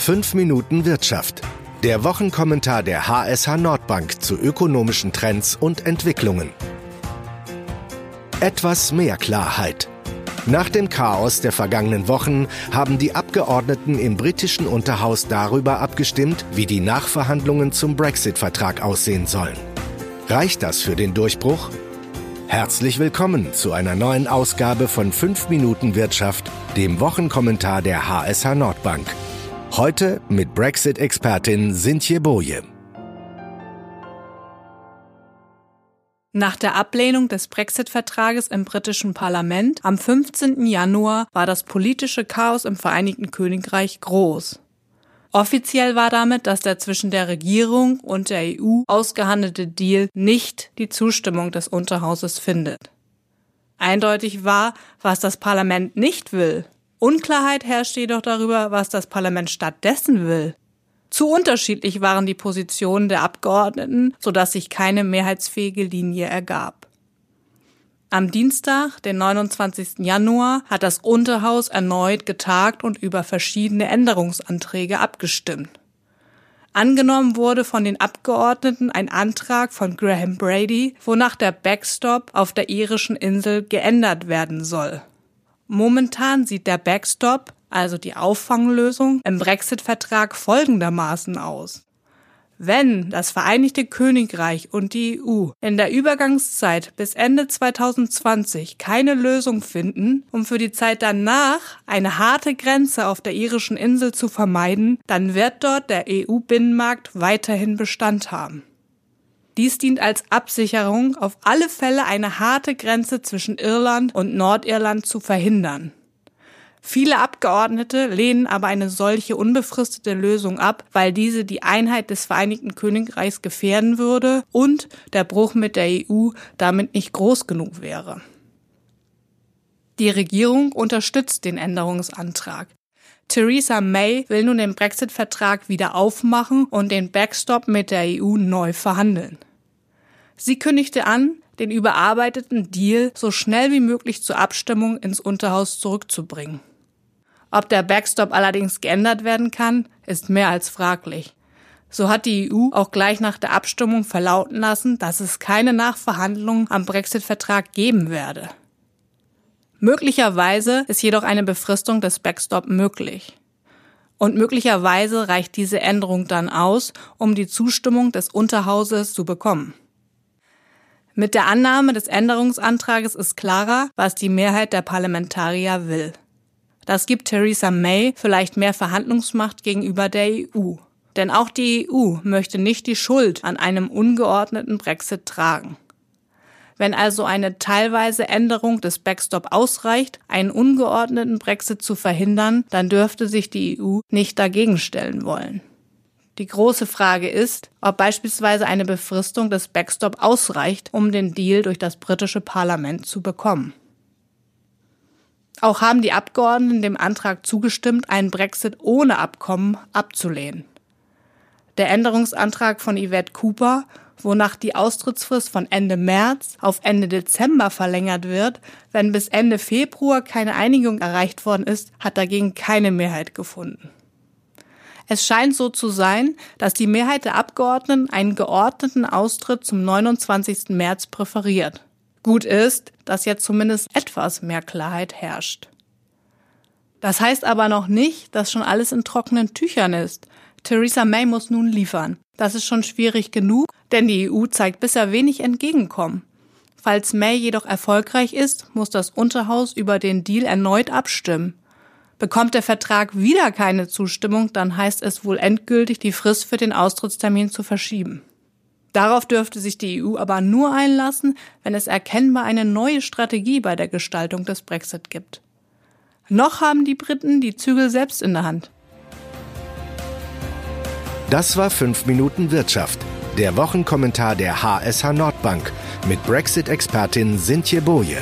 5 Minuten Wirtschaft. Der Wochenkommentar der HSH Nordbank zu ökonomischen Trends und Entwicklungen. Etwas mehr Klarheit. Nach dem Chaos der vergangenen Wochen haben die Abgeordneten im britischen Unterhaus darüber abgestimmt, wie die Nachverhandlungen zum Brexit-Vertrag aussehen sollen. Reicht das für den Durchbruch? Herzlich willkommen zu einer neuen Ausgabe von 5 Minuten Wirtschaft, dem Wochenkommentar der HSH Nordbank. Heute mit Brexit-Expertin Sintje Boje. Nach der Ablehnung des Brexit-Vertrages im britischen Parlament am 15. Januar war das politische Chaos im Vereinigten Königreich groß. Offiziell war damit, dass der zwischen der Regierung und der EU ausgehandelte Deal nicht die Zustimmung des Unterhauses findet. Eindeutig war, was das Parlament nicht will. Unklarheit herrscht jedoch darüber, was das Parlament stattdessen will. Zu unterschiedlich waren die Positionen der Abgeordneten, sodass sich keine mehrheitsfähige Linie ergab. Am Dienstag, den 29. Januar, hat das Unterhaus erneut getagt und über verschiedene Änderungsanträge abgestimmt. Angenommen wurde von den Abgeordneten ein Antrag von Graham Brady, wonach der Backstop auf der irischen Insel geändert werden soll. Momentan sieht der Backstop, also die Auffanglösung, im Brexit-Vertrag folgendermaßen aus. Wenn das Vereinigte Königreich und die EU in der Übergangszeit bis Ende 2020 keine Lösung finden, um für die Zeit danach eine harte Grenze auf der irischen Insel zu vermeiden, dann wird dort der EU-Binnenmarkt weiterhin Bestand haben. Dies dient als Absicherung, auf alle Fälle eine harte Grenze zwischen Irland und Nordirland zu verhindern. Viele Abgeordnete lehnen aber eine solche unbefristete Lösung ab, weil diese die Einheit des Vereinigten Königreichs gefährden würde und der Bruch mit der EU damit nicht groß genug wäre. Die Regierung unterstützt den Änderungsantrag. Theresa May will nun den Brexit-Vertrag wieder aufmachen und den Backstop mit der EU neu verhandeln. Sie kündigte an, den überarbeiteten Deal so schnell wie möglich zur Abstimmung ins Unterhaus zurückzubringen. Ob der Backstop allerdings geändert werden kann, ist mehr als fraglich. So hat die EU auch gleich nach der Abstimmung verlauten lassen, dass es keine Nachverhandlungen am Brexit-Vertrag geben werde. Möglicherweise ist jedoch eine Befristung des Backstop möglich. Und möglicherweise reicht diese Änderung dann aus, um die Zustimmung des Unterhauses zu bekommen. Mit der Annahme des Änderungsantrages ist klarer, was die Mehrheit der Parlamentarier will. Das gibt Theresa May vielleicht mehr Verhandlungsmacht gegenüber der EU. Denn auch die EU möchte nicht die Schuld an einem ungeordneten Brexit tragen. Wenn also eine teilweise Änderung des Backstop ausreicht, einen ungeordneten Brexit zu verhindern, dann dürfte sich die EU nicht dagegen stellen wollen. Die große Frage ist, ob beispielsweise eine Befristung des Backstop ausreicht, um den Deal durch das britische Parlament zu bekommen. Auch haben die Abgeordneten dem Antrag zugestimmt, einen Brexit ohne Abkommen abzulehnen. Der Änderungsantrag von Yvette Cooper, wonach die Austrittsfrist von Ende März auf Ende Dezember verlängert wird, wenn bis Ende Februar keine Einigung erreicht worden ist, hat dagegen keine Mehrheit gefunden. Es scheint so zu sein, dass die Mehrheit der Abgeordneten einen geordneten Austritt zum 29. März präferiert. Gut ist, dass jetzt zumindest etwas mehr Klarheit herrscht. Das heißt aber noch nicht, dass schon alles in trockenen Tüchern ist. Theresa May muss nun liefern. Das ist schon schwierig genug, denn die EU zeigt bisher wenig Entgegenkommen. Falls May jedoch erfolgreich ist, muss das Unterhaus über den Deal erneut abstimmen. Bekommt der Vertrag wieder keine Zustimmung, dann heißt es wohl endgültig, die Frist für den Austrittstermin zu verschieben. Darauf dürfte sich die EU aber nur einlassen, wenn es erkennbar eine neue Strategie bei der Gestaltung des Brexit gibt. Noch haben die Briten die Zügel selbst in der Hand. Das war 5 Minuten Wirtschaft, der Wochenkommentar der HSH Nordbank mit Brexit-Expertin Sintje Boje.